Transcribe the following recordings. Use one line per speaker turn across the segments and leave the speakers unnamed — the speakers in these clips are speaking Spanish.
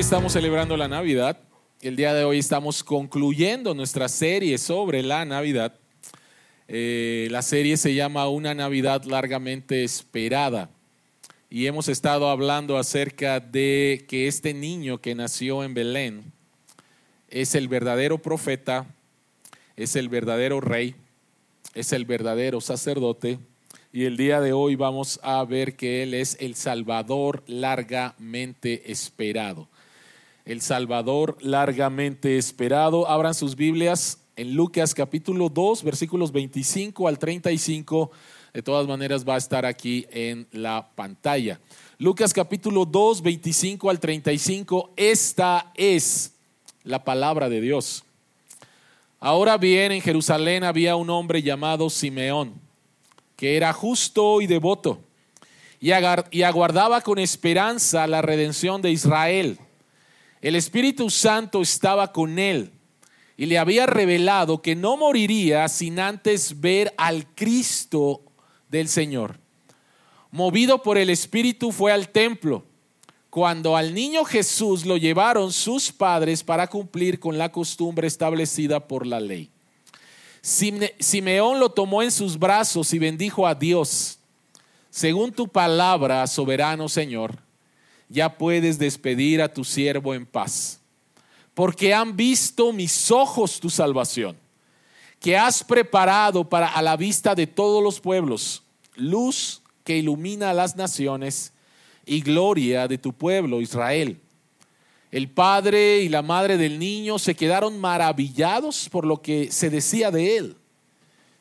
estamos celebrando la Navidad. El día de hoy estamos concluyendo nuestra serie sobre la Navidad. Eh, la serie se llama Una Navidad largamente esperada. Y hemos estado hablando acerca de que este niño que nació en Belén es el verdadero profeta, es el verdadero rey, es el verdadero sacerdote. Y el día de hoy vamos a ver que Él es el Salvador largamente esperado el Salvador largamente esperado. Abran sus Biblias en Lucas capítulo 2, versículos 25 al 35. De todas maneras va a estar aquí en la pantalla. Lucas capítulo 2, 25 al 35. Esta es la palabra de Dios. Ahora bien, en Jerusalén había un hombre llamado Simeón, que era justo y devoto, y aguardaba con esperanza la redención de Israel el Espíritu Santo estaba con él y le había revelado que no moriría sin antes ver al Cristo del Señor. Movido por el Espíritu fue al templo. Cuando al niño Jesús lo llevaron sus padres para cumplir con la costumbre establecida por la ley. Simeón lo tomó en sus brazos y bendijo a Dios. Según tu palabra, soberano Señor, ya puedes despedir a tu siervo en paz, porque han visto mis ojos tu salvación, que has preparado para a la vista de todos los pueblos, luz que ilumina a las naciones y gloria de tu pueblo Israel. El padre y la madre del niño se quedaron maravillados por lo que se decía de él.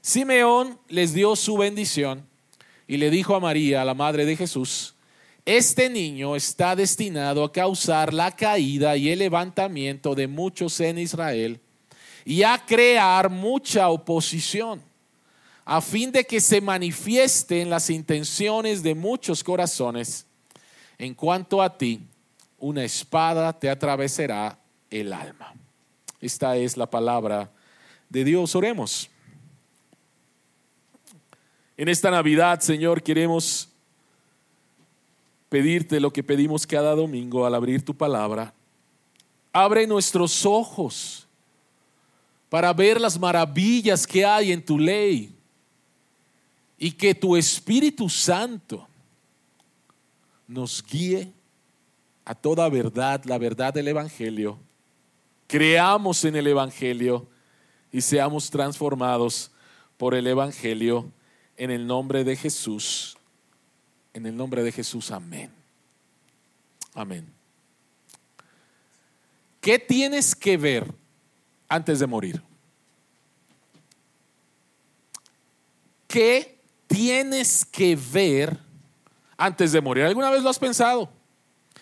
Simeón les dio su bendición y le dijo a María, la madre de Jesús, este niño está destinado a causar la caída y el levantamiento de muchos en Israel y a crear mucha oposición, a fin de que se manifiesten las intenciones de muchos corazones. En cuanto a ti, una espada te atravesará el alma. Esta es la palabra de Dios. Oremos. En esta Navidad, Señor, queremos pedirte lo que pedimos cada domingo al abrir tu palabra. Abre nuestros ojos para ver las maravillas que hay en tu ley y que tu Espíritu Santo nos guíe a toda verdad, la verdad del Evangelio. Creamos en el Evangelio y seamos transformados por el Evangelio en el nombre de Jesús. En el nombre de Jesús, amén. Amén. ¿Qué tienes que ver antes de morir? ¿Qué tienes que ver antes de morir? ¿Alguna vez lo has pensado?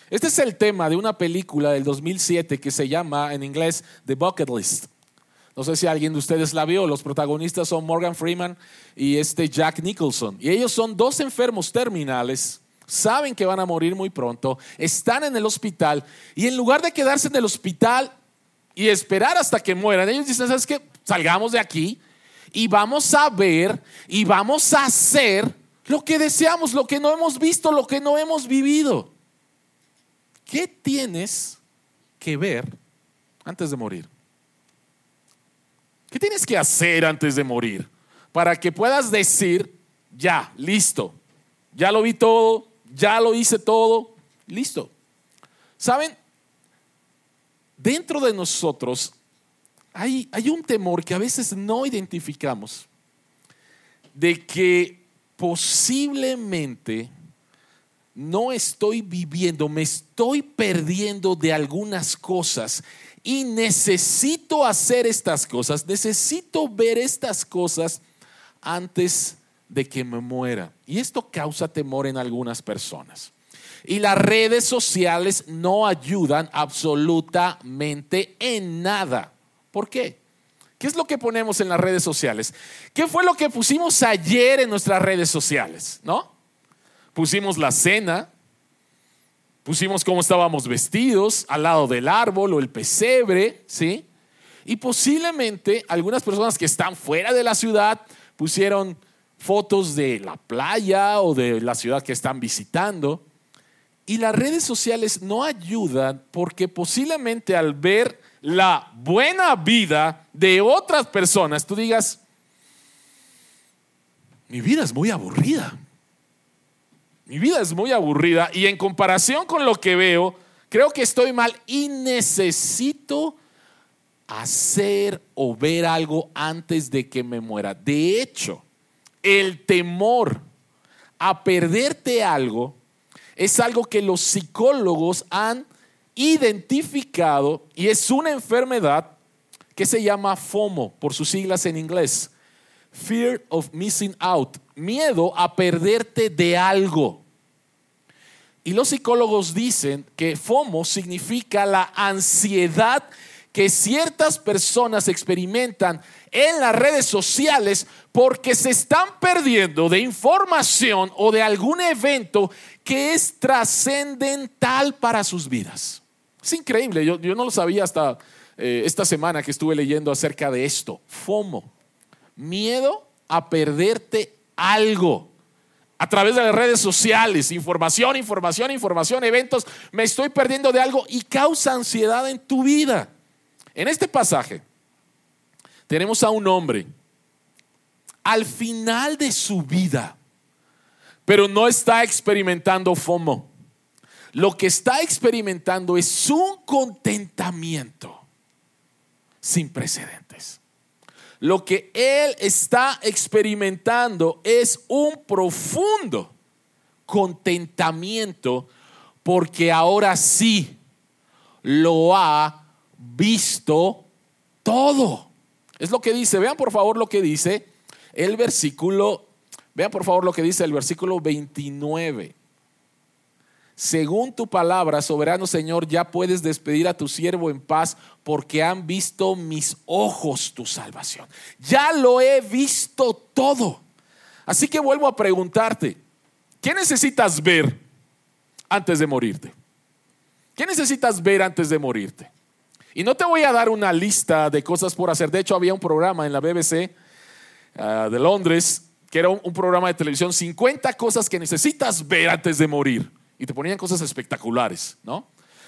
Este es el tema de una película del 2007 que se llama en inglés The Bucket List. No sé si alguien de ustedes la vio. Los protagonistas son Morgan Freeman y este Jack Nicholson. Y ellos son dos enfermos terminales. Saben que van a morir muy pronto. Están en el hospital. Y en lugar de quedarse en el hospital y esperar hasta que mueran, ellos dicen, ¿sabes qué? Salgamos de aquí y vamos a ver y vamos a hacer lo que deseamos, lo que no hemos visto, lo que no hemos vivido. ¿Qué tienes que ver antes de morir? ¿Qué tienes que hacer antes de morir? Para que puedas decir, ya, listo, ya lo vi todo, ya lo hice todo, listo. ¿Saben? Dentro de nosotros hay, hay un temor que a veces no identificamos de que posiblemente no estoy viviendo, me estoy perdiendo de algunas cosas y necesito hacer estas cosas, necesito ver estas cosas antes de que me muera. Y esto causa temor en algunas personas. Y las redes sociales no ayudan absolutamente en nada. ¿Por qué? ¿Qué es lo que ponemos en las redes sociales? ¿Qué fue lo que pusimos ayer en nuestras redes sociales? ¿No? Pusimos la cena, Pusimos cómo estábamos vestidos al lado del árbol o el pesebre, ¿sí? Y posiblemente algunas personas que están fuera de la ciudad pusieron fotos de la playa o de la ciudad que están visitando. Y las redes sociales no ayudan porque posiblemente al ver la buena vida de otras personas, tú digas, mi vida es muy aburrida. Mi vida es muy aburrida y en comparación con lo que veo, creo que estoy mal y necesito hacer o ver algo antes de que me muera. De hecho, el temor a perderte algo es algo que los psicólogos han identificado y es una enfermedad que se llama FOMO por sus siglas en inglés. Fear of missing out, miedo a perderte de algo. Y los psicólogos dicen que FOMO significa la ansiedad que ciertas personas experimentan en las redes sociales porque se están perdiendo de información o de algún evento que es trascendental para sus vidas. Es increíble, yo, no lo sabía hasta eh, esta semana que estuve leyendo acerca de esto. FOMO, miedo a perderte algo a través de las redes sociales, información, información, información, eventos, me estoy perdiendo de algo y causa ansiedad en tu vida. En este pasaje tenemos a un hombre al final de su vida, pero no está experimentando FOMO. Lo que está experimentando es un contentamiento sin precedentes. Lo que él está experimentando es un profundo contentamiento porque ahora sí lo ha visto todo. Es lo que dice. Vean por favor lo que dice el versículo. Vean por favor lo que dice el versículo 29. Según tu palabra, soberano Señor, ya puedes despedir a tu siervo en paz porque han visto mis ojos tu salvación. Ya lo he visto todo. Así que vuelvo a preguntarte, ¿qué necesitas ver antes de morirte? ¿Qué necesitas ver antes de morirte? Y no te voy a dar una lista de cosas por hacer. De hecho, había un programa en la BBC ah, de Londres que era un, un, programa de televisión, 50 cosas que necesitas ver antes de morir. Y te ponían cosas espectaculares, ¿no?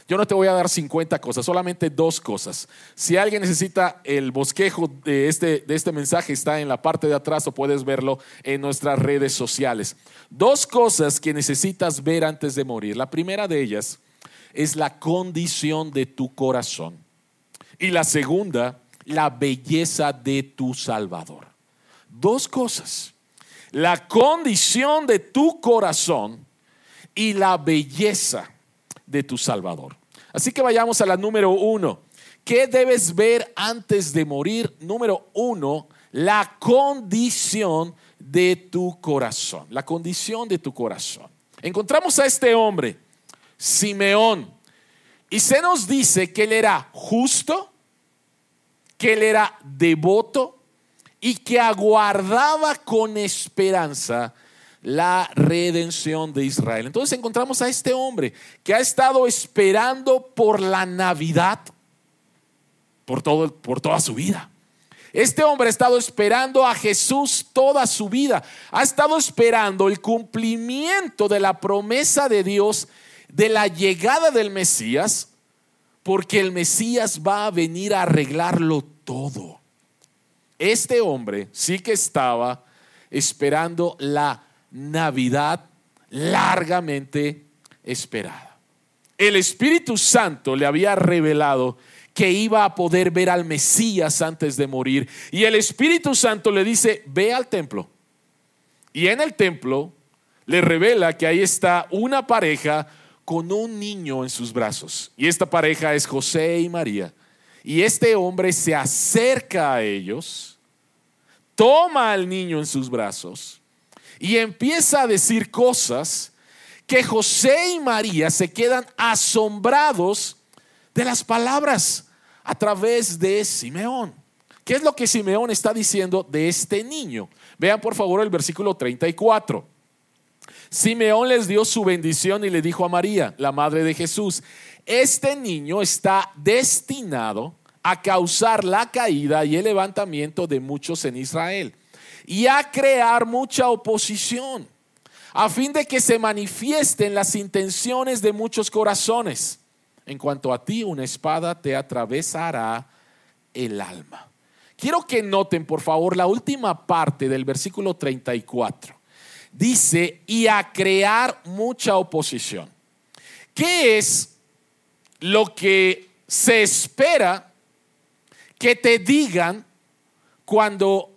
Yo no te voy a dar 50 cosas, solamente dos cosas. Si alguien necesita el bosquejo de este, de este mensaje, está en la parte de atrás o puedes verlo en nuestras redes sociales. Dos cosas que necesitas ver antes de morir. La primera de ellas es la condición de tu corazón. Y la segunda, la belleza de tu Salvador. Dos cosas. La condición de tu corazón y la belleza de tu Salvador. Así que vayamos a la número uno. ¿Qué debes ver antes de morir? Número uno, la condición de tu corazón. La condición de tu corazón. Encontramos a este hombre, Simeón, y se nos dice que él era justo, que él era devoto y que aguardaba con esperanza la redención de Israel. Entonces encontramos a este hombre que ha estado esperando por la Navidad por, todo, por toda su vida. Este hombre ha estado esperando a Jesús toda su vida. Ha estado esperando el cumplimiento de la promesa de Dios de la llegada del Mesías, porque el Mesías va a venir a arreglarlo todo. Este hombre sí que estaba esperando la Navidad largamente esperada. El Espíritu Santo le había revelado que iba a poder ver al Mesías antes de morir. Y el Espíritu Santo le dice, ve al templo. Y en el templo le revela que ahí está una pareja con un niño en sus brazos. Y esta pareja es José y María. Y este hombre se acerca a ellos, toma al niño en sus brazos y empieza a decir cosas que José y María se quedan asombrados de las palabras a través de Simeón. ¿Qué es lo que Simeón está diciendo de este niño? Vean por favor el versículo 34. Simeón les dio su bendición y le dijo a María, la madre de Jesús, este niño está destinado a causar la caída y el levantamiento de muchos en Israel y a crear mucha oposición. a fin de que se manifiesten las intenciones de muchos corazones. En cuanto a ti, una espada te atravesará el alma. Quiero que noten, por favor, la última parte del versículo 34. Dice, y a crear mucha oposición. ¿Qué es lo que se espera que te digan cuando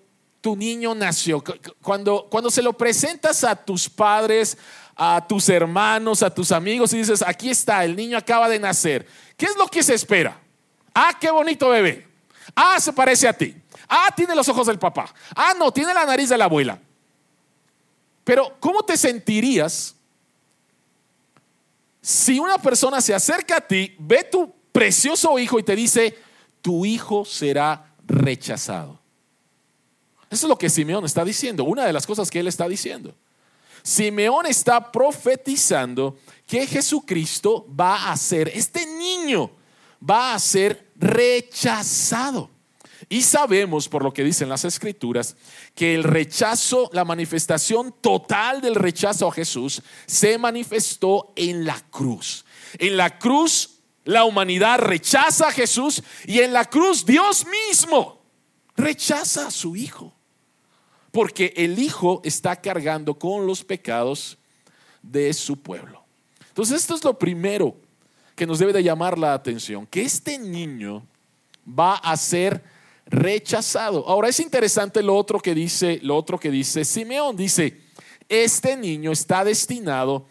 tu niño nació? Cuando, cuando se lo presentas a tus padres, a tus hermanos, a tus amigos y dices, aquí está, el niño acaba de nacer. ¿Qué es lo que se espera? Ah, qué bonito bebé. Ah, se parece a ti. Ah, tiene los ojos del papá. Ah, no, tiene la nariz de la abuela. Pero, ¿cómo te sentirías si una persona se acerca a ti, ve tu precioso hijo y te dice, tu hijo será rechazado? Eso es lo que Simeón está diciendo, una de las cosas que él está diciendo. Simeón está profetizando que Jesucristo va a ser, este niño va a ser rechazado. Y sabemos, por lo que dicen las escrituras, que el rechazo, la manifestación total del rechazo a Jesús se manifestó en la cruz. En la cruz la humanidad rechaza a Jesús y en la cruz Dios mismo rechaza a su Hijo. Porque el Hijo está cargando con los pecados de su pueblo. Entonces esto es lo primero que nos debe de llamar la atención, que este niño va a ser rechazado. Ahora es interesante lo otro que dice, lo otro que dice Simeón, dice, este niño está destinado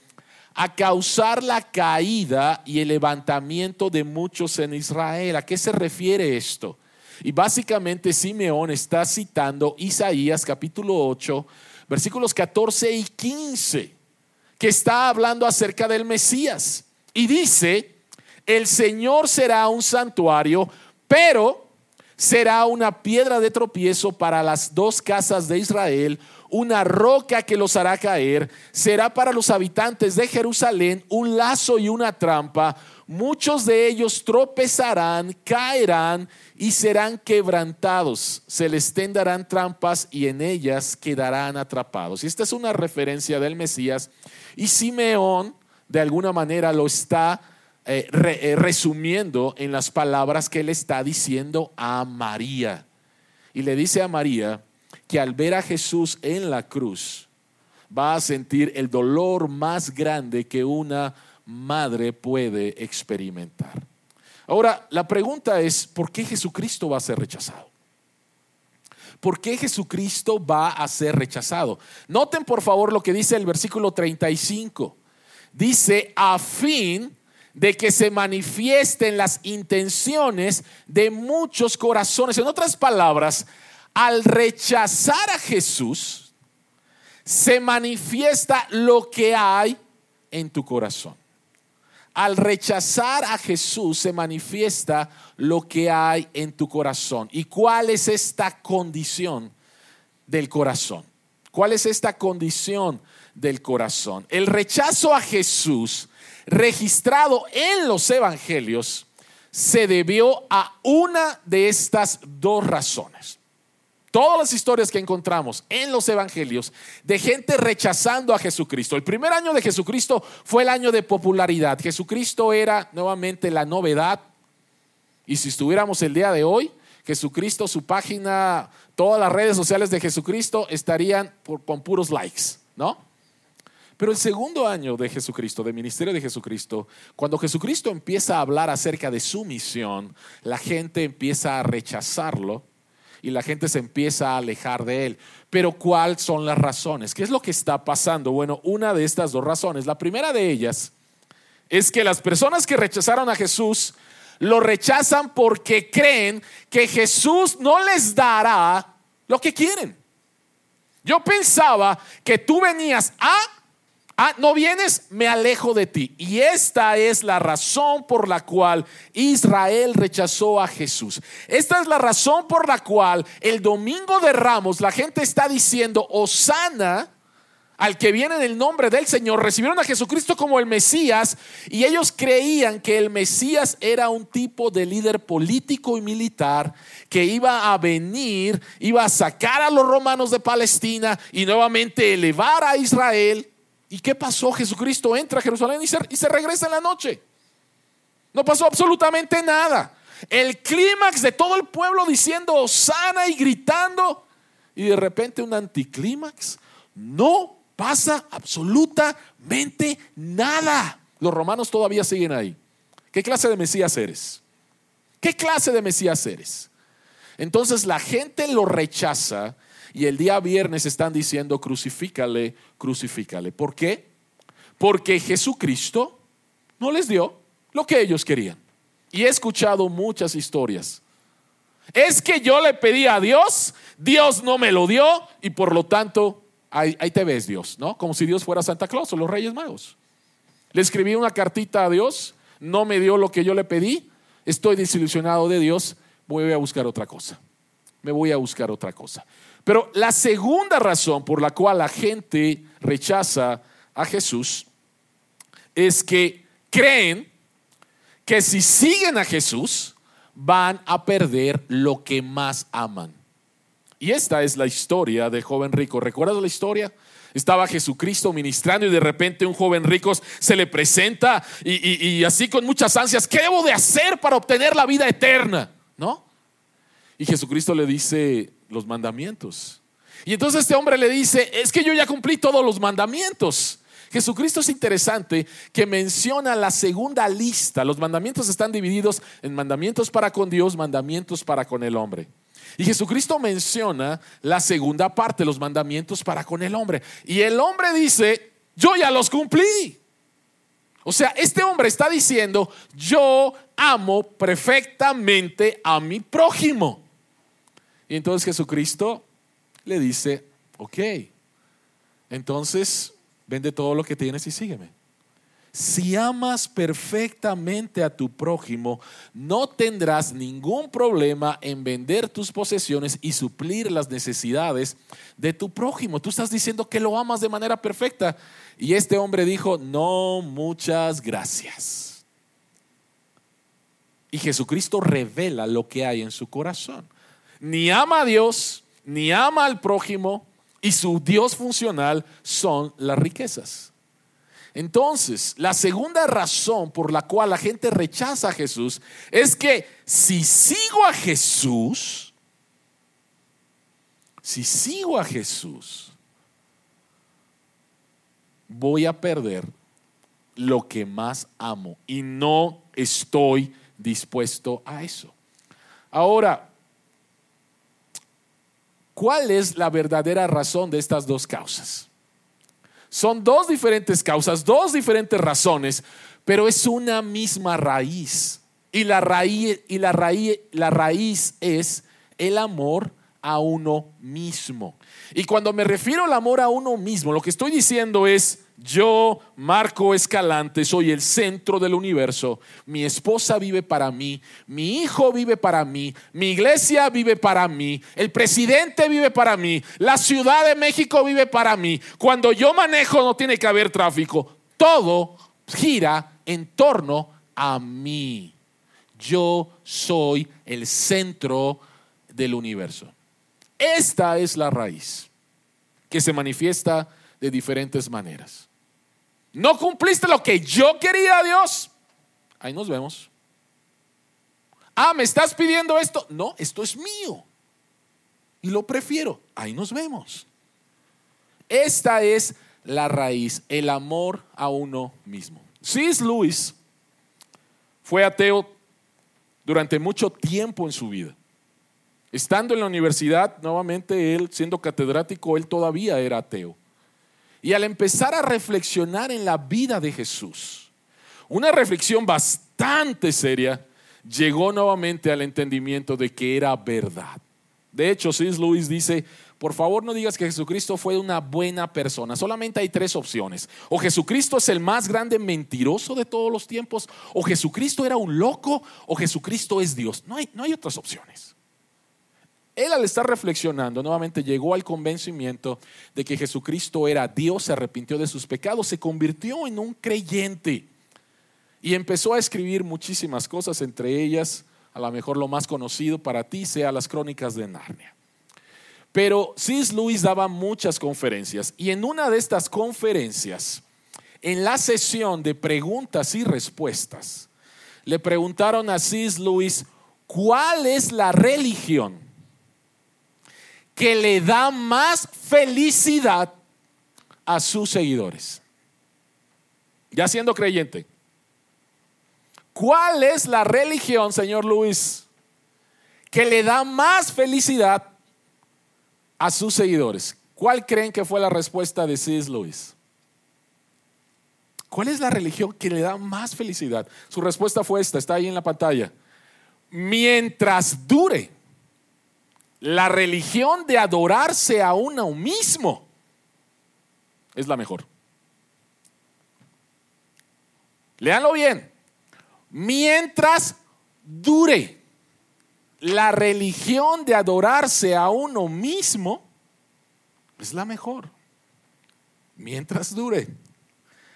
a causar la caída y el levantamiento de muchos en Israel. ¿A qué se refiere esto? Y básicamente Simeón está citando Isaías capítulo 8, versículos 14 y 15, que está hablando acerca del Mesías. Y dice, el Señor será un santuario, pero será una piedra de tropiezo para las dos casas de Israel, una roca que los hará caer, será para los habitantes de Jerusalén un lazo y una trampa, muchos de ellos tropezarán, caerán y serán quebrantados, se les tendarán trampas y en ellas quedarán atrapados. Y esta es una referencia del Mesías y Simeón de alguna manera lo está eh, eh, resumiendo en las palabras que él está diciendo a María. Y le dice a María que al ver a Jesús en la cruz va a sentir el dolor más grande que una madre puede experimentar. Ahora, la pregunta es, ¿por qué Jesucristo va a ser rechazado? ¿Por qué Jesucristo va a ser rechazado? Noten por favor lo que dice el versículo 35. Dice, a fin de que se manifiesten las intenciones de muchos corazones. En otras palabras, al rechazar a Jesús, se manifiesta lo que hay en tu corazón. Al rechazar a Jesús se manifiesta lo que hay en tu corazón. ¿Y cuál es esta condición del corazón? ¿Cuál es esta condición del corazón? El rechazo a Jesús registrado en los evangelios se debió a una de estas dos razones. Todas las historias que encontramos en los evangelios de gente rechazando a Jesucristo. El primer año de Jesucristo fue el año de popularidad. Jesucristo era nuevamente la novedad. Y si estuviéramos el día de hoy, Jesucristo, su página, todas las redes sociales de Jesucristo estarían con puros likes, ¿no? Pero el segundo año de Jesucristo, de ministerio de Jesucristo, cuando Jesucristo empieza a hablar acerca de su misión, la gente empieza a rechazarlo y la gente se empieza a alejar de él. Pero ¿cuáles son las razones? ¿Qué es lo que está pasando? Bueno, una de estas dos razones, la primera de ellas es que las personas que rechazaron a Jesús lo rechazan porque creen que Jesús no les dará lo que quieren. Yo pensaba que tú venías a Ah, no vienes, me alejo de ti. Y esta es la razón por la cual Israel rechazó a Jesús. Esta es la razón por la cual el domingo de Ramos la gente está diciendo, Osana al que viene en el nombre del Señor, recibieron a Jesucristo como el Mesías y ellos creían que el Mesías era un tipo de líder político y militar que iba a venir, iba a sacar a los romanos de Palestina y nuevamente elevar a Israel ¿Y qué pasó? Jesucristo entra a Jerusalén y se, regresa en la noche. No pasó absolutamente nada. El clímax de todo el pueblo diciendo sana y gritando. Y de repente un anticlímax. No pasa absolutamente nada. Los romanos todavía siguen ahí. ¿Qué clase de Mesías eres? ¿Qué clase de Mesías eres? Entonces la gente lo rechaza y el día viernes están diciendo crucifícale, crucifícale. ¿Por qué? Porque Jesucristo no les dio lo que ellos querían. Y he escuchado muchas historias. Es que yo le pedí a Dios, Dios no me lo dio y por lo tanto ahí, te ves Dios, ¿no? Como si Dios fuera Santa Claus o los Reyes Magos. Le escribí una cartita a Dios, no me dio lo que yo le pedí, estoy desilusionado de Dios, voy a buscar otra cosa. Me voy a buscar otra cosa. Pero la segunda razón por la cual la gente rechaza a Jesús es que creen que si siguen a Jesús van a perder lo que más aman. Y esta es la historia del joven rico. ¿Recuerdas la historia? Estaba Jesucristo ministrando y de repente un joven rico se le presenta y, así con muchas ansias, ¿qué debo de hacer para obtener la vida eterna? ¿No? Y Jesucristo le dice los mandamientos. Y entonces este hombre le dice, es que yo ya cumplí todos los mandamientos. Jesucristo es interesante que menciona la segunda lista. Los mandamientos están divididos en mandamientos para con Dios, mandamientos para con el hombre. Y Jesucristo menciona la segunda parte, los mandamientos para con el hombre. Y el hombre dice, yo ya los cumplí. O sea, este hombre está diciendo, yo amo perfectamente a mi prójimo. Y entonces Jesucristo le dice, ok, entonces vende todo lo que tienes y sígueme. Si amas perfectamente a tu prójimo, no tendrás ningún problema en vender tus posesiones y suplir las necesidades de tu prójimo. Tú estás diciendo que lo amas de manera perfecta. Y este hombre dijo, no, muchas gracias. Y Jesucristo revela lo que hay en su corazón. Ni ama a Dios, ni ama al prójimo, y su Dios funcional son las riquezas. Entonces, la segunda razón por la cual la gente rechaza a Jesús es que si sigo a Jesús, si sigo a Jesús, voy a perder lo que más amo y no estoy dispuesto a eso. Ahora, ¿Cuál es la verdadera razón de estas dos causas? Son dos diferentes causas, dos diferentes razones, pero es una misma raíz. Y la raíz, la raíz es el amor a uno mismo. Y cuando me refiero al amor a uno mismo, lo que estoy diciendo es, yo, Marco Escalante, soy el centro del universo. Mi esposa vive para mí, mi hijo vive para mí, mi iglesia vive para mí, el presidente vive para mí, la Ciudad de México vive para mí. Cuando yo manejo no tiene que haber tráfico. Todo gira en torno a mí. Yo soy el centro del universo. Esta es la raíz que se manifiesta de diferentes maneras. No cumpliste lo que yo quería, Dios. Ahí nos vemos. Ah, ¿me estás pidiendo esto? No, esto es mío. Y lo prefiero. Ahí nos vemos. Esta es la raíz, el amor a uno mismo. C.S. Lewis fue ateo durante mucho tiempo en su vida. Estando en la universidad, nuevamente él, siendo catedrático, él todavía era ateo. Y al empezar a reflexionar en la vida de Jesús, una reflexión bastante seria, llegó nuevamente al entendimiento de que era verdad. De hecho, C.S. Lewis dice, por favor no digas que Jesucristo fue una buena persona. Solamente hay tres opciones. O Jesucristo es el más grande mentiroso de todos los tiempos, o Jesucristo era un loco, o Jesucristo es Dios. No hay, no hay otras opciones. Él al estar reflexionando nuevamente llegó al convencimiento de que Jesucristo era Dios, se arrepintió de sus pecados, se convirtió en un creyente y empezó a escribir muchísimas cosas, entre ellas, a lo mejor lo más conocido para ti sea las crónicas de Narnia. Pero C.S. Lewis daba muchas conferencias y en una de estas conferencias en la sesión de preguntas y respuestas, le preguntaron a Cis Luis, ¿cuál es la religión que le da más felicidad a sus seguidores? Ya siendo creyente. ¿Cuál es la religión, señor Luis, que le da más felicidad a sus seguidores? ¿Cuál creen que fue la respuesta de C.S. Lewis? ¿Cuál es la religión que le da más felicidad? Su respuesta fue esta, está ahí en la pantalla. Mientras dure la religión de adorarse a uno mismo, es la mejor. Leanlo bien. Mientras dure la religión de adorarse a uno mismo, es la mejor. Mientras dure.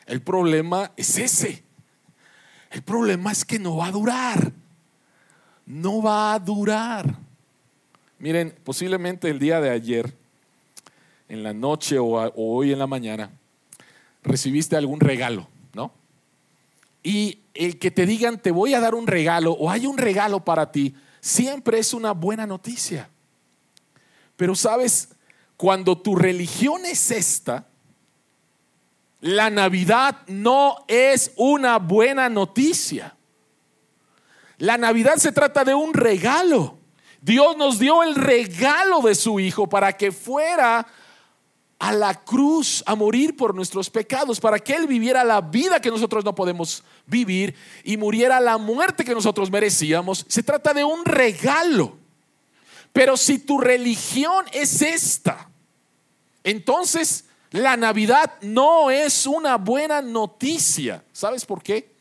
El problema es ese. El problema es que no va a durar. No va a durar. Miren, posiblemente el día de ayer, en la noche o, hoy en la mañana, recibiste algún regalo, ¿no? Y el que te digan te voy a dar un regalo o hay un regalo para ti, siempre es una buena noticia. Pero sabes, cuando tu religión es esta, la Navidad no es una buena noticia. La Navidad se trata de un regalo. Dios nos dio el regalo de su Hijo para que fuera a la cruz a morir por nuestros pecados, para que Él viviera la vida que nosotros no podemos vivir y muriera la muerte que nosotros merecíamos. Se trata de un regalo. Pero si tu religión es esta, entonces la Navidad no es una buena noticia. ¿Sabes por qué?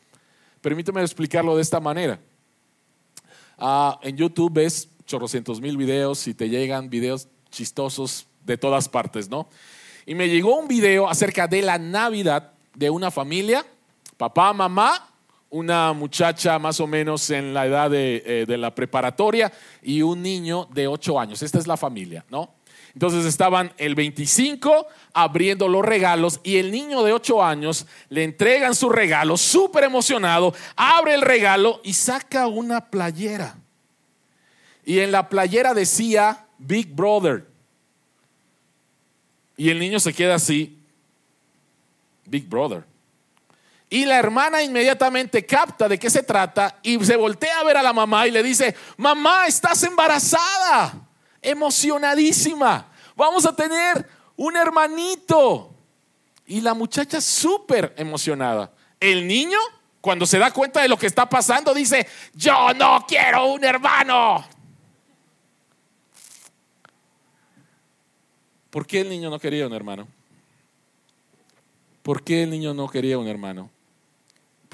Permíteme explicarlo de esta manera. Ah, en YouTube ves chorrocientos mil videos y te llegan videos chistosos de todas partes, ¿no? Y me llegó un video acerca de la Navidad de una familia, papá, mamá una muchacha más o menos en la edad eh, de, la preparatoria y un niño de 8 años. Esta es la familia, ¿no? Entonces estaban el 25 abriendo los regalos y el niño de 8 años le entregan su regalo, súper emocionado, abre el regalo y saca una playera. Y en la playera decía Big Brother. Y el niño se queda así, Big Brother. Y la hermana inmediatamente capta de qué se trata y se voltea a ver a la mamá y le dice, mamá, estás embarazada, emocionadísima, vamos a tener un hermanito. Y la muchacha súper emocionada. El niño, cuando se da cuenta de lo que está pasando, dice, yo no quiero un hermano. ¿Por qué el niño no quería un hermano? ¿Por qué el niño no quería un hermano?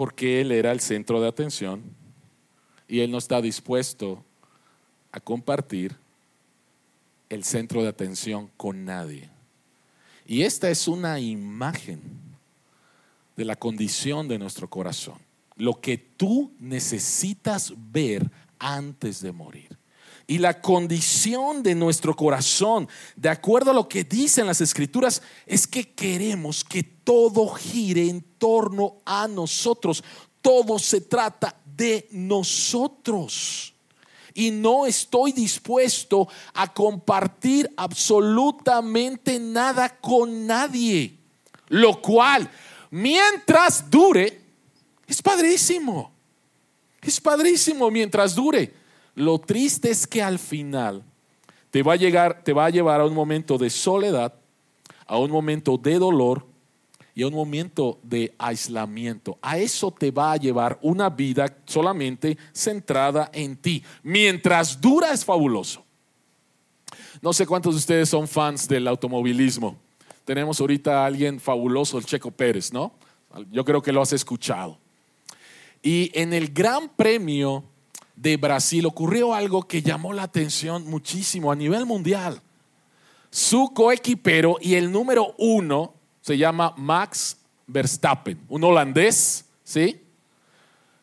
porque él era el centro de atención y él no está dispuesto a compartir el centro de atención con nadie. Y esta es una imagen de la condición de nuestro corazón, lo que tú necesitas ver antes de morir. Y la condición de nuestro corazón, de acuerdo a lo que dicen las escrituras, es que queremos que todo gire en torno a nosotros. Todo se trata de nosotros. Y no estoy dispuesto a compartir absolutamente nada con nadie. Lo cual, mientras dure, es padrísimo. Es padrísimo mientras dure. Lo triste es que al final te va a llegar, te va a llevar a un momento de soledad, a un momento de dolor y a un momento de aislamiento. A eso te va a llevar una vida solamente centrada en ti. Mientras dura es fabuloso. No sé cuántos de ustedes son fans del automovilismo. Tenemos ahorita a alguien fabuloso, el Checo Pérez, ¿no? Yo creo que lo has escuchado. Y en el Gran Premio de Brasil ocurrió algo que llamó la atención muchísimo a nivel mundial. Su coequipero y el número uno se llama Max Verstappen, un holandés, ¿sí?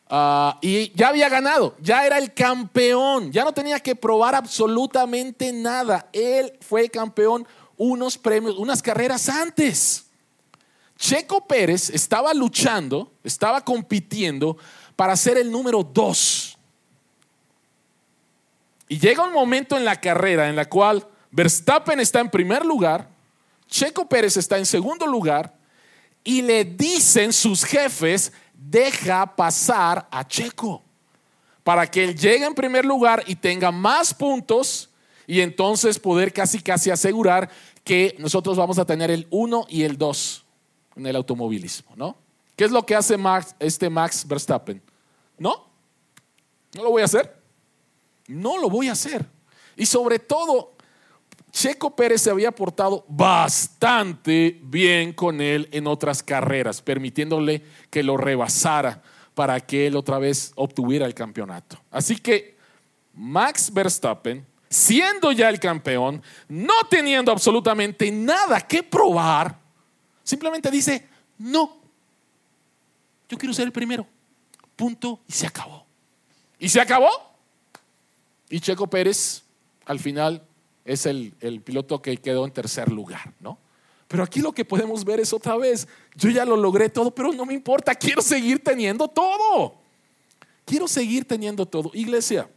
Ah, y ya había ganado, ya era el campeón, ya no tenía que probar absolutamente nada. Él fue campeón unos premios, unas carreras antes. Checo Pérez estaba luchando, estaba compitiendo para ser el número dos. Y llega un momento en la carrera en la cual Verstappen está en primer lugar, Checo Pérez está en segundo lugar y le dicen sus jefes, deja pasar a Checo para que él llegue en primer lugar y tenga más puntos y entonces poder casi casi asegurar que nosotros vamos a tener el 1 y el 2 en el automovilismo, ¿no? ¿Qué es lo que hace este Max Verstappen? No, no lo voy a hacer. No lo voy a hacer. Y sobre todo, Checo Pérez se había portado bastante bien con él en otras carreras, permitiéndole que lo rebasara para que él otra vez obtuviera el campeonato. Así que Max Verstappen, siendo ya el campeón, no teniendo absolutamente nada que probar, simplemente dice, no, yo quiero ser el primero. Punto y se acabó. Y se acabó. Y Checo Pérez al final es el, piloto que quedó en tercer lugar, ¿no? Pero aquí lo que podemos ver es otra vez, yo ya lo logré todo, pero no me importa, quiero seguir teniendo todo. Quiero seguir teniendo todo. Iglesia,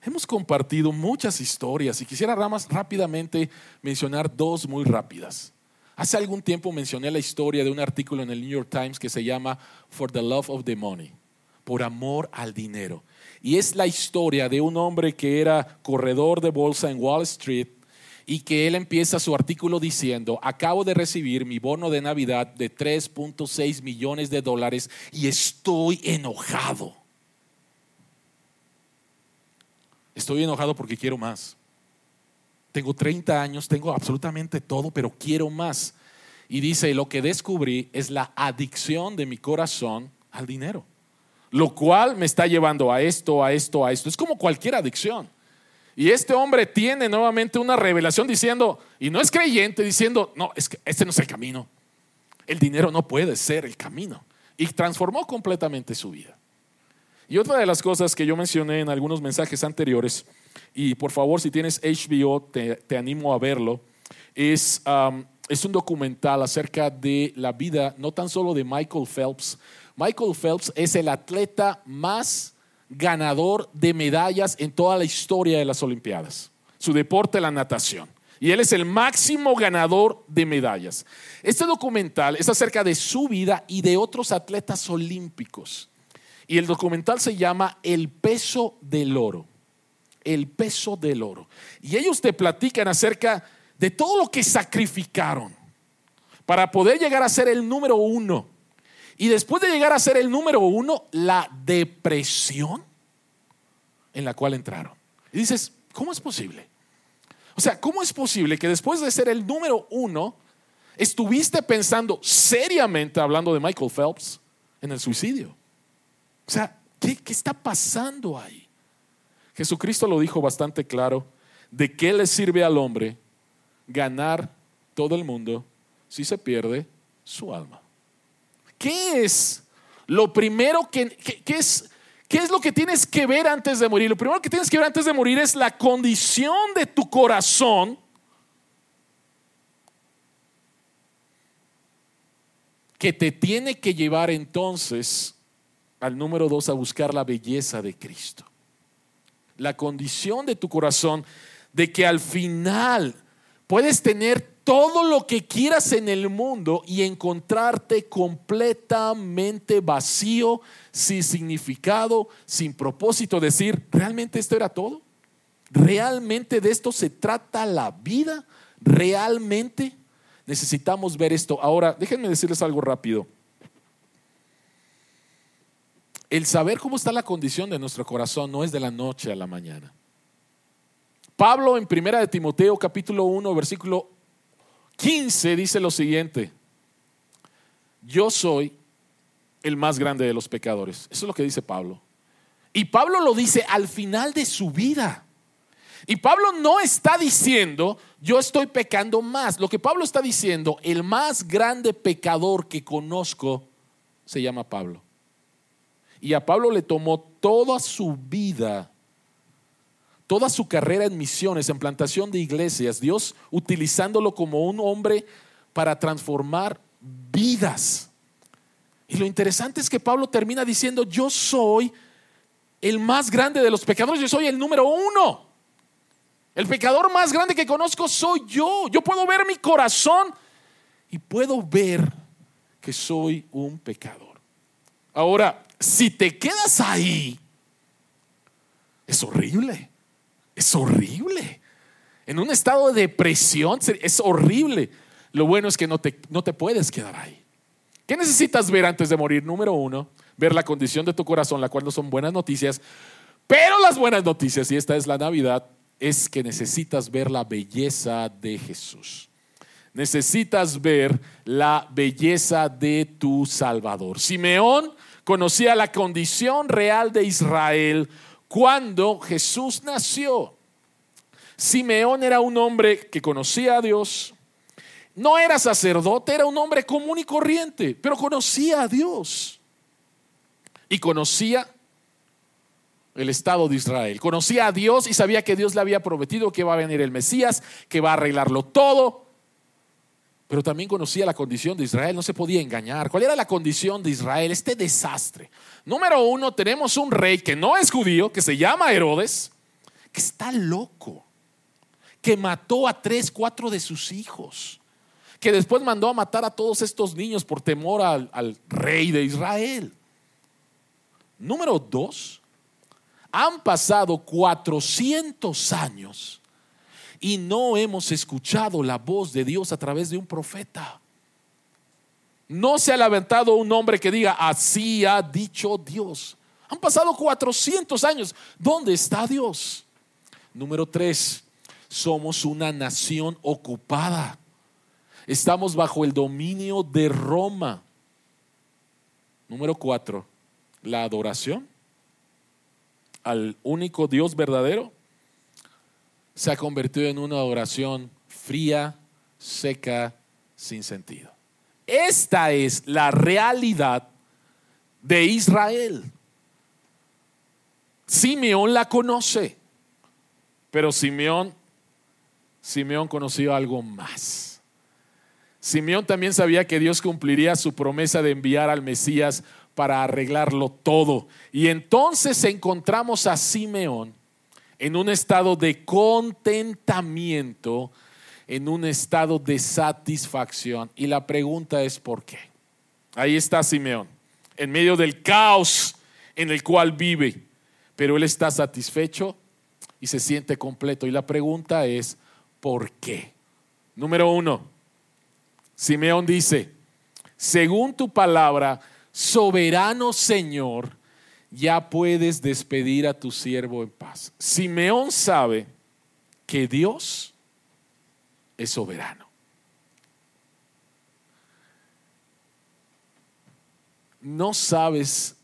hemos compartido muchas historias y quisiera más rápidamente mencionar dos muy rápidas. Hace algún tiempo mencioné la historia de un artículo en el New York Times que se llama For the Love of the Money, por amor al dinero. Y es la historia de un hombre que era corredor de bolsa en Wall Street y que él empieza su artículo diciendo, acabo de recibir mi bono de Navidad de 3.6 millones de dólares y estoy enojado. Estoy enojado porque quiero más. Tengo 30 años, tengo absolutamente todo, pero quiero más. Y dice, lo que descubrí es la adicción de mi corazón al dinero lo cual me está llevando a esto, a esto, a esto. Es como cualquier adicción. Y este hombre tiene nuevamente una revelación diciendo, y no es creyente, diciendo, no, es que este no es el camino. El dinero no puede ser el camino. Y transformó completamente su vida. Y otra de las cosas que yo mencioné en algunos mensajes anteriores, y por favor si tienes HBO te, animo a verlo, es, um, es un documental acerca de la vida no tan solo de Michael Phelps, Michael Phelps es el atleta más ganador de medallas en toda la historia de las Olimpiadas. Su deporte, la natación. Y él es el máximo ganador de medallas. Este documental es acerca de su vida y de otros atletas olímpicos. Y el documental se llama El peso del oro. El peso del oro. Y ellos te platican acerca de todo lo que sacrificaron para poder llegar a ser el número uno y después de llegar a ser el número uno, la depresión en la cual entraron. Y dices, ¿cómo es posible? O sea, ¿cómo es posible que después de ser el número uno, estuviste pensando seriamente, hablando de Michael Phelps, en el suicidio? O sea, ¿qué, qué está pasando ahí? Jesucristo lo dijo bastante claro, ¿de qué le sirve al hombre ganar todo el mundo si se pierde su alma? ¿Qué es lo primero que, es? ¿Qué es lo que tienes que ver antes de morir? Lo primero que tienes que ver antes de morir es la condición de tu corazón. Que te tiene que llevar entonces al número dos a buscar la belleza de Cristo. La condición de tu corazón de que al final puedes tener todo lo que quieras en el mundo y encontrarte completamente vacío, sin significado, sin propósito, decir, ¿realmente esto era todo? ¿Realmente de esto se trata la vida? ¿Realmente? Necesitamos ver esto. Ahora, déjenme decirles algo rápido. El saber cómo está la condición de nuestro corazón no es de la noche a la mañana. Pablo en Primera de Timoteo capítulo 1 versículo 15 dice lo siguiente, yo soy el más grande de los pecadores. Eso es lo que dice Pablo. Y Pablo lo dice al final de su vida. Y Pablo no está diciendo, yo estoy pecando más. Lo que Pablo está diciendo, el más grande pecador que conozco se llama Pablo. Y a Pablo le tomó toda su vida toda su carrera en misiones, en plantación de iglesias, Dios utilizándolo como un hombre para transformar vidas. Y lo interesante es que Pablo termina diciendo, yo soy el más grande de los pecadores, yo soy el número uno. El pecador más grande que conozco soy yo. Yo puedo ver mi corazón y puedo ver que soy un pecador. Ahora, si te quedas ahí, es horrible. Es horrible. En un estado de depresión es horrible. Lo bueno es que no te, no te puedes quedar ahí. ¿Qué necesitas ver antes de morir? Número uno, ver la condición de tu corazón, la cual no son buenas noticias. Pero las buenas noticias, y esta es la Navidad, es que necesitas ver la belleza de Jesús. Necesitas ver la belleza de tu Salvador. Simeón conocía la condición real de Israel cuando Jesús nació. Simeón era un hombre que conocía a Dios, no era sacerdote, era un hombre común y corriente, pero conocía a Dios y conocía el Estado de Israel. Conocía a Dios y sabía que Dios le había prometido que va a venir el Mesías, que va a arreglarlo todo. Pero también conocía la condición de Israel, no se podía engañar. ¿Cuál era la condición de Israel? Este desastre. Número uno, tenemos un rey que no es judío, que se llama Herodes, que está loco, que mató a tres, cuatro de sus hijos, que después mandó a matar a todos estos niños por temor al, al rey de Israel. Número dos, han pasado 400 años y no hemos escuchado la voz de Dios a través de un profeta. No se ha levantado un hombre que diga, así ha dicho Dios. Han pasado 400 años. ¿Dónde está Dios? Número tres, somos una nación ocupada. Estamos bajo el dominio de Roma. Número cuatro, la adoración al único Dios verdadero se ha convertido en una adoración fría, seca, sin sentido. Esta es la realidad de Israel. Simeón la conoce, pero Simeón, Simeón conoció algo más. Simeón también sabía que Dios cumpliría su promesa de enviar al Mesías para arreglarlo todo. Y entonces encontramos a Simeón en un estado de contentamiento, en un estado de satisfacción. Y la pregunta es ¿por qué? Ahí está Simeón, en medio del caos en el cual vive, pero él está satisfecho y se siente completo. Y la pregunta es ¿por qué? Número uno, Simeón dice, según tu palabra, soberano Señor, ya puedes despedir a tu siervo en paz. Simeón sabe que Dios es soberano. No sabes,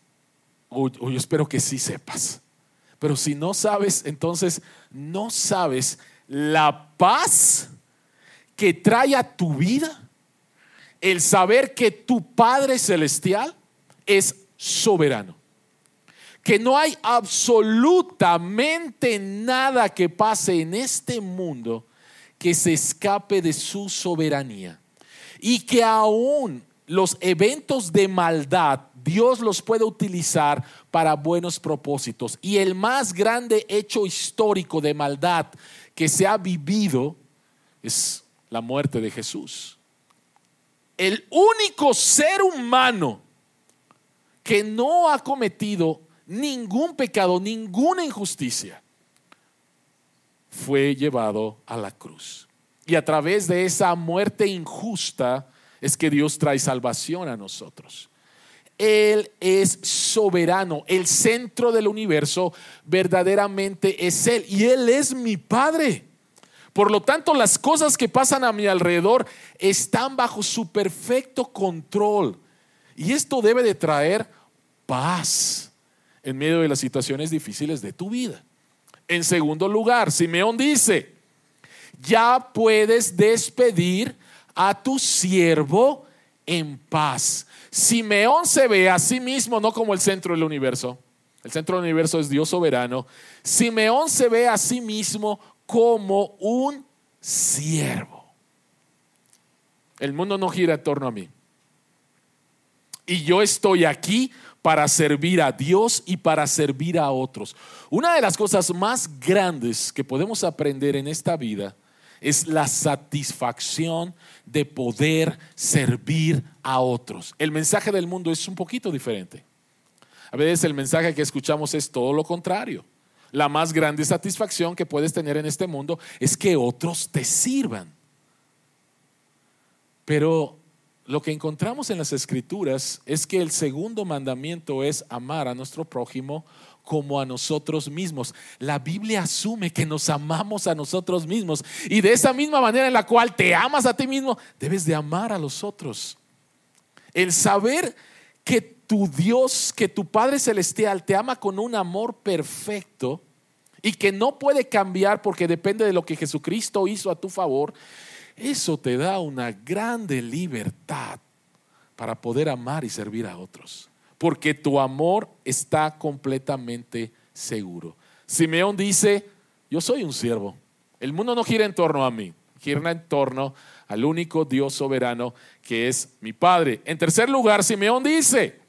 o, yo espero que sí sepas, pero si no sabes, entonces no sabes la paz que trae a tu vida el saber que tu Padre Celestial es soberano. Que no hay absolutamente nada que pase en este mundo que se escape de su soberanía. Y que aún los eventos de maldad Dios los puede utilizar para buenos propósitos. Y el más grande hecho histórico de maldad que se ha vivido es la muerte de Jesús. El único ser humano que no ha cometido ningún pecado, ninguna injusticia, fue llevado a la cruz. Y a través de esa muerte injusta es que Dios trae salvación a nosotros. Él es soberano, el centro del universo verdaderamente es Él y Él es mi Padre. Por lo tanto, las cosas que pasan a mi alrededor están bajo su perfecto control. Y esto debe de traer paz en medio de las situaciones difíciles de tu vida. En segundo lugar, Simeón dice, ya puedes despedir a tu siervo en paz. Simeón se ve a sí mismo no como el centro del universo. El centro del universo es Dios soberano. Simeón se ve a sí mismo como un siervo. El mundo no gira en torno a mí. y yo estoy aquí para servir a Dios y para servir a otros. Una de las cosas más grandes que podemos aprender en esta vida es la satisfacción de poder servir a otros. El mensaje del mundo es un poquito diferente. A veces el mensaje que escuchamos es todo lo contrario. La más grande satisfacción que puedes tener en este mundo es que otros te sirvan. Pero lo que encontramos en las escrituras es que el segundo mandamiento es amar a nuestro prójimo como a nosotros mismos. La Biblia asume que nos amamos a nosotros mismos y de esa misma manera en la cual te amas a ti mismo, debes de amar a los otros. El saber que tu Dios, que tu Padre Celestial te ama con un amor perfecto y que no puede cambiar porque depende de lo que Jesucristo hizo a tu favor, eso te da una grande libertad para poder amar y servir a otros porque tu amor está completamente seguro. Simeón dice, yo soy un siervo. El mundo no gira en torno a mí, gira en torno al único Dios soberano que es mi Padre. En tercer lugar, Simeón dice,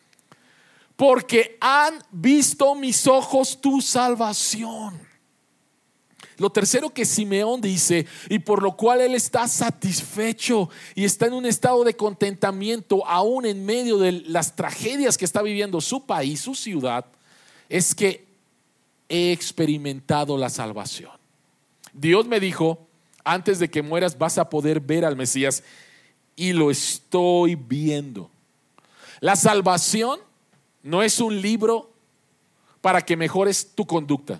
porque han visto mis ojos tu salvación. Lo tercero que Simeón dice, y por lo cual él está satisfecho y está en un estado de contentamiento aún en medio de las tragedias que está viviendo su país, su ciudad, es que he experimentado la salvación. Dios me dijo, antes de que mueras vas a poder ver al Mesías y lo estoy viendo. La salvación no es un libro para que mejores tu conducta.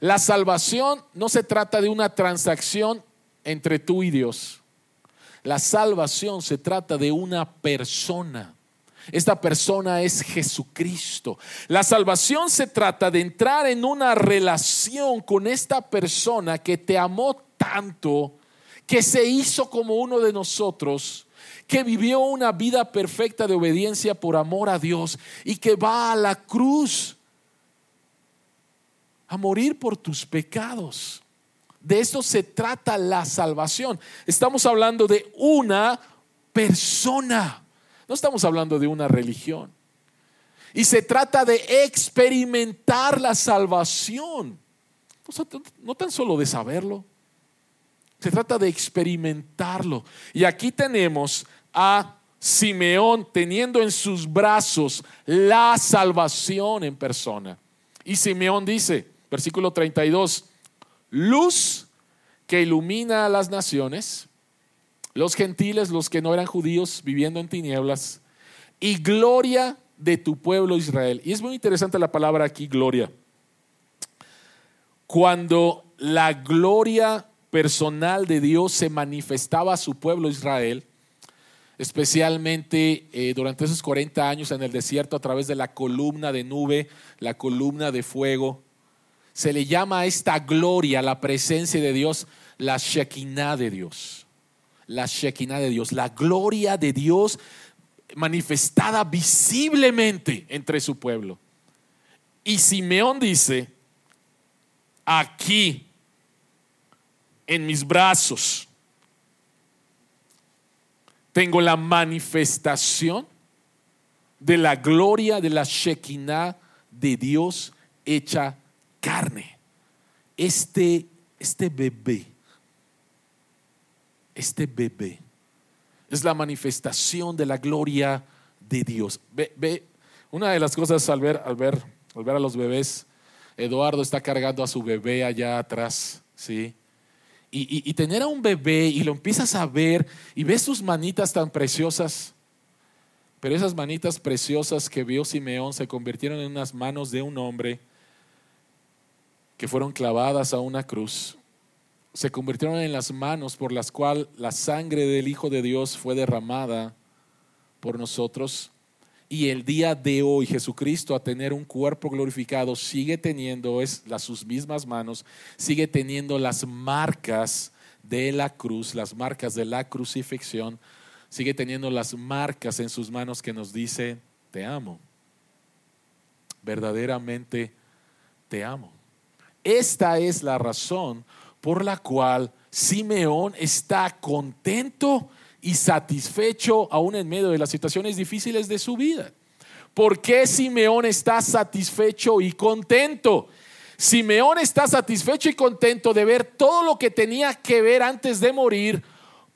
La salvación no se trata de una transacción entre tú y Dios. La salvación se trata de una persona. Esta persona es Jesucristo. La salvación se trata de entrar en una relación con esta persona que te amó tanto, que se hizo como uno de nosotros, que vivió una vida perfecta de obediencia por amor a Dios y que va a la cruz a morir por tus pecados. De esto se trata la salvación. Estamos hablando de una persona. No estamos hablando de una religión. Y se trata de experimentar la salvación. No tan solo de saberlo. Se trata de experimentarlo. Y aquí tenemos a Simeón teniendo en sus brazos la salvación en persona. Y Simeón dice, Versículo 32. Luz que ilumina a las naciones, los gentiles, los que no eran judíos viviendo en tinieblas, y gloria de tu pueblo Israel. Y es muy interesante la palabra aquí, gloria. Cuando la gloria personal de Dios se manifestaba a su pueblo Israel, especialmente eh, durante esos 40 años en el desierto a través de la columna de nube, la columna de fuego, se le llama a esta gloria, la presencia de Dios, la Shekinah de Dios. La Shekinah de Dios, la gloria de Dios manifestada visiblemente entre su pueblo. Y Simeón dice, aquí, en mis brazos, tengo la manifestación de la gloria de la Shekinah de Dios hecha carne. Este, este bebé, este bebé es la manifestación de la gloria de Dios. Ve, una de las cosas al ver, al ver, al ver a los bebés, Eduardo está cargando a su bebé allá atrás, ¿sí? Y, y, tener a un bebé y lo empiezas a ver y ves sus manitas tan preciosas, pero esas manitas preciosas que vio Simeón se convirtieron en unas manos de un hombre que fueron clavadas a una cruz, se convirtieron en las manos por las cuales la sangre del Hijo de Dios fue derramada por nosotros. Y el día de hoy Jesucristo a tener un cuerpo glorificado sigue teniendo es, las, sus mismas manos, sigue teniendo las marcas de la cruz, las marcas de la crucifixión, sigue teniendo las marcas en sus manos que nos dice, te amo, verdaderamente te amo. Esta es la razón por la cual Simeón está contento y satisfecho aún en medio de las situaciones difíciles de su vida. ¿Por qué Simeón está satisfecho y contento? Simeón está satisfecho y contento de ver todo lo que tenía que ver antes de morir,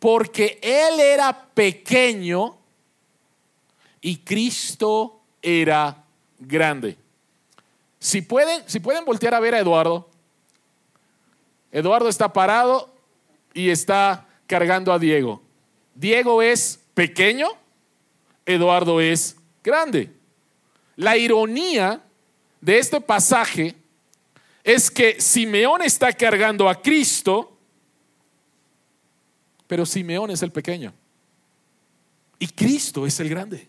porque él era pequeño y Cristo era grande. Si pueden, si pueden voltear a ver a Eduardo, Eduardo está parado y está cargando a Diego. Diego es pequeño, Eduardo es grande. La ironía de este pasaje es que Simeón está cargando a Cristo, pero Simeón es el pequeño. Y Cristo es el grande.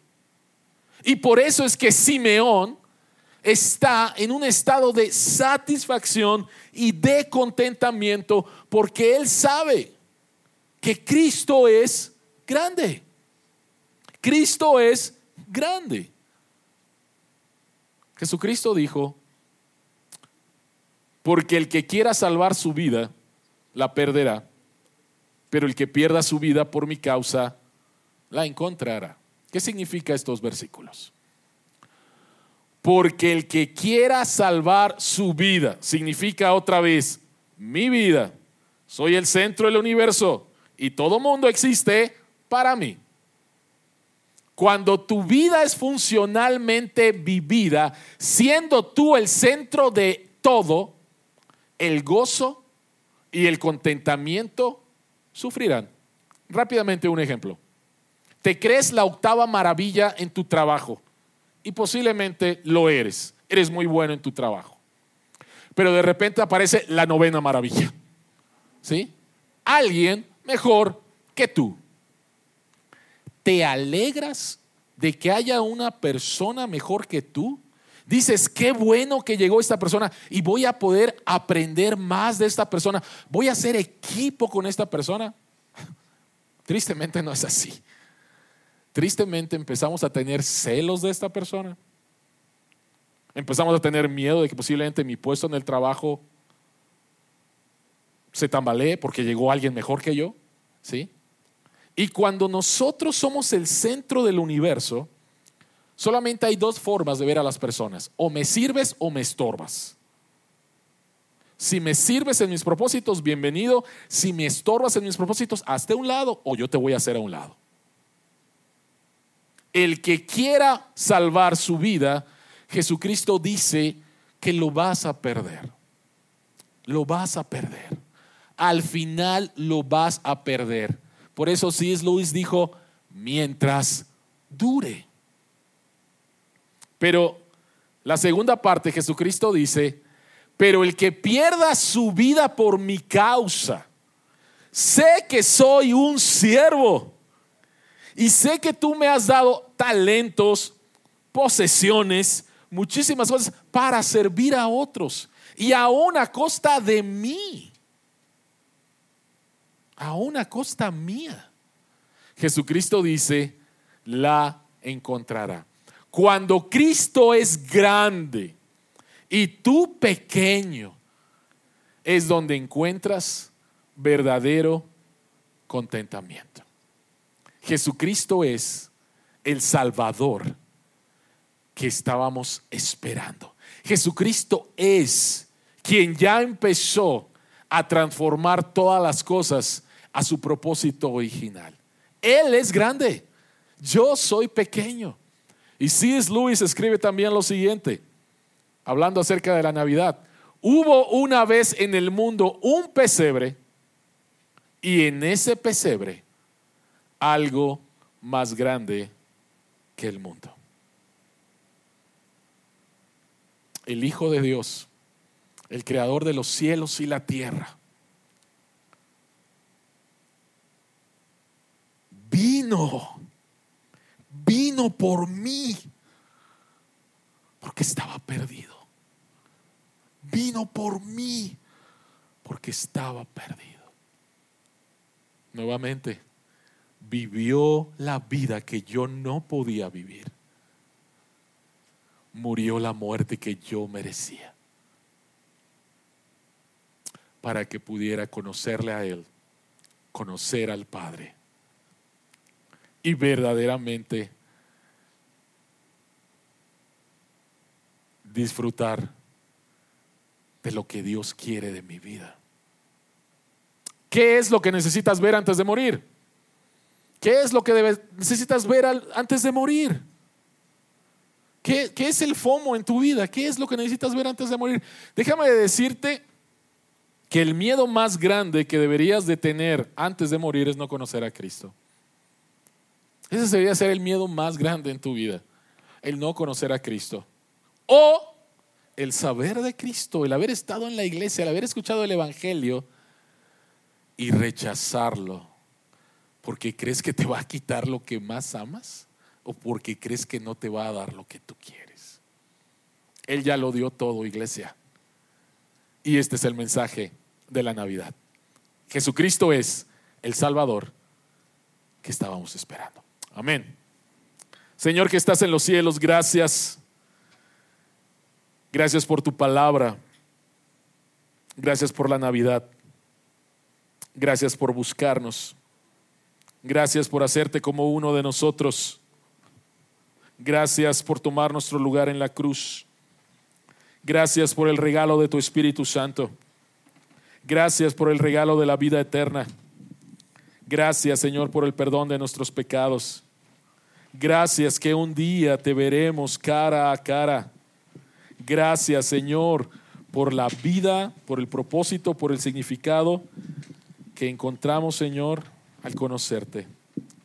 Y por eso es que Simeón está en un estado de satisfacción y de contentamiento porque él sabe que Cristo es grande. Cristo es grande. Jesucristo dijo, porque el que quiera salvar su vida, la perderá, pero el que pierda su vida por mi causa, la encontrará. ¿Qué significa estos versículos? Porque el que quiera salvar su vida, significa otra vez, mi vida, soy el centro del universo y todo mundo existe para mí. Cuando tu vida es funcionalmente vivida, siendo tú el centro de todo, el gozo y el contentamiento sufrirán. Rápidamente un ejemplo. Te crees la octava maravilla en tu trabajo y posiblemente lo eres. Eres muy bueno en tu trabajo. Pero de repente aparece la novena maravilla. ¿Sí? Alguien mejor que tú. ¿Te alegras de que haya una persona mejor que tú? Dices, qué bueno que llegó esta persona y voy a poder aprender más de esta persona. Voy a hacer equipo con esta persona. Tristemente no es así. Tristemente empezamos a tener celos de esta persona. Empezamos a tener miedo de que posiblemente mi puesto en el trabajo se tambalee porque llegó alguien mejor que yo. ¿Sí? Y cuando nosotros somos el centro del universo, Solamente hay dos formas de ver a las personas. O me sirves o me estorbas. Si me sirves en mis propósitos, bienvenido. Si me estorbas en mis propósitos, hazte a un lado o yo te voy a hacer a un lado. El que quiera salvar su vida, Jesucristo dice que lo vas a perder. Lo vas a perder. Al final lo vas a perder. Por eso C.S. Lewis dijo, mientras dure. Pero la segunda parte, Jesucristo dice, pero el que pierda su vida por mi causa, sé que soy un siervo y sé que tú me has dado talentos, posesiones, muchísimas cosas para servir a otros y aún a costa de mí, aún a costa mía. Jesucristo dice, la encontrará. Cuando Cristo es grande y tú pequeño, es donde encuentras verdadero contentamiento. Jesucristo es el Salvador que estábamos esperando. Jesucristo es quien ya empezó a transformar todas las cosas a su propósito original. Él es grande, yo soy pequeño. Y C.S. Lewis escribe también lo siguiente, hablando acerca de la Navidad. Hubo una vez en el mundo un pesebre y en ese pesebre algo más grande que el mundo. El Hijo de Dios, el Creador de los cielos y la tierra, vino vino por mí porque estaba perdido. Vino por mí porque estaba perdido. Nuevamente, vivió la vida que yo no podía vivir. Murió la muerte que yo merecía para que pudiera conocerle a Él, conocer al Padre y verdaderamente disfrutar de lo que Dios quiere de mi vida. ¿Qué es lo que necesitas ver antes de morir? ¿Qué es lo que necesitas ver antes de morir? ¿Qué, ¿Qué es el FOMO en tu vida? ¿Qué es lo que necesitas ver antes de morir? Déjame decirte que el miedo más grande que deberías de tener antes de morir es no conocer a Cristo. Ese debería ser el miedo más grande en tu vida, el no conocer a Cristo. O el saber de Cristo, el haber estado en la iglesia, el haber escuchado el Evangelio y rechazarlo porque crees que te va a quitar lo que más amas o porque crees que no te va a dar lo que tú quieres. Él ya lo dio todo, iglesia. Y este es el mensaje de la Navidad. Jesucristo es el Salvador que estábamos esperando. Amén. Señor que estás en los cielos, gracias. Gracias por tu palabra. Gracias por la Navidad. Gracias por buscarnos. Gracias por hacerte como uno de nosotros. Gracias por tomar nuestro lugar en la cruz. Gracias por el regalo de tu Espíritu Santo. Gracias por el regalo de la vida eterna. Gracias, Señor, por el perdón de nuestros pecados. Gracias que un día te veremos cara a cara. Gracias, Señor, por la vida, por el propósito, por el significado que encontramos, Señor, al conocerte.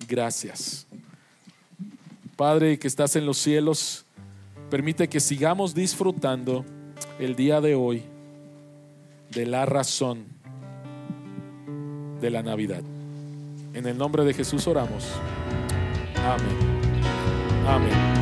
Gracias. Padre que estás en los cielos, permite que sigamos disfrutando el día de hoy de la razón de la Navidad. En el nombre de Jesús oramos. Amén. Amén.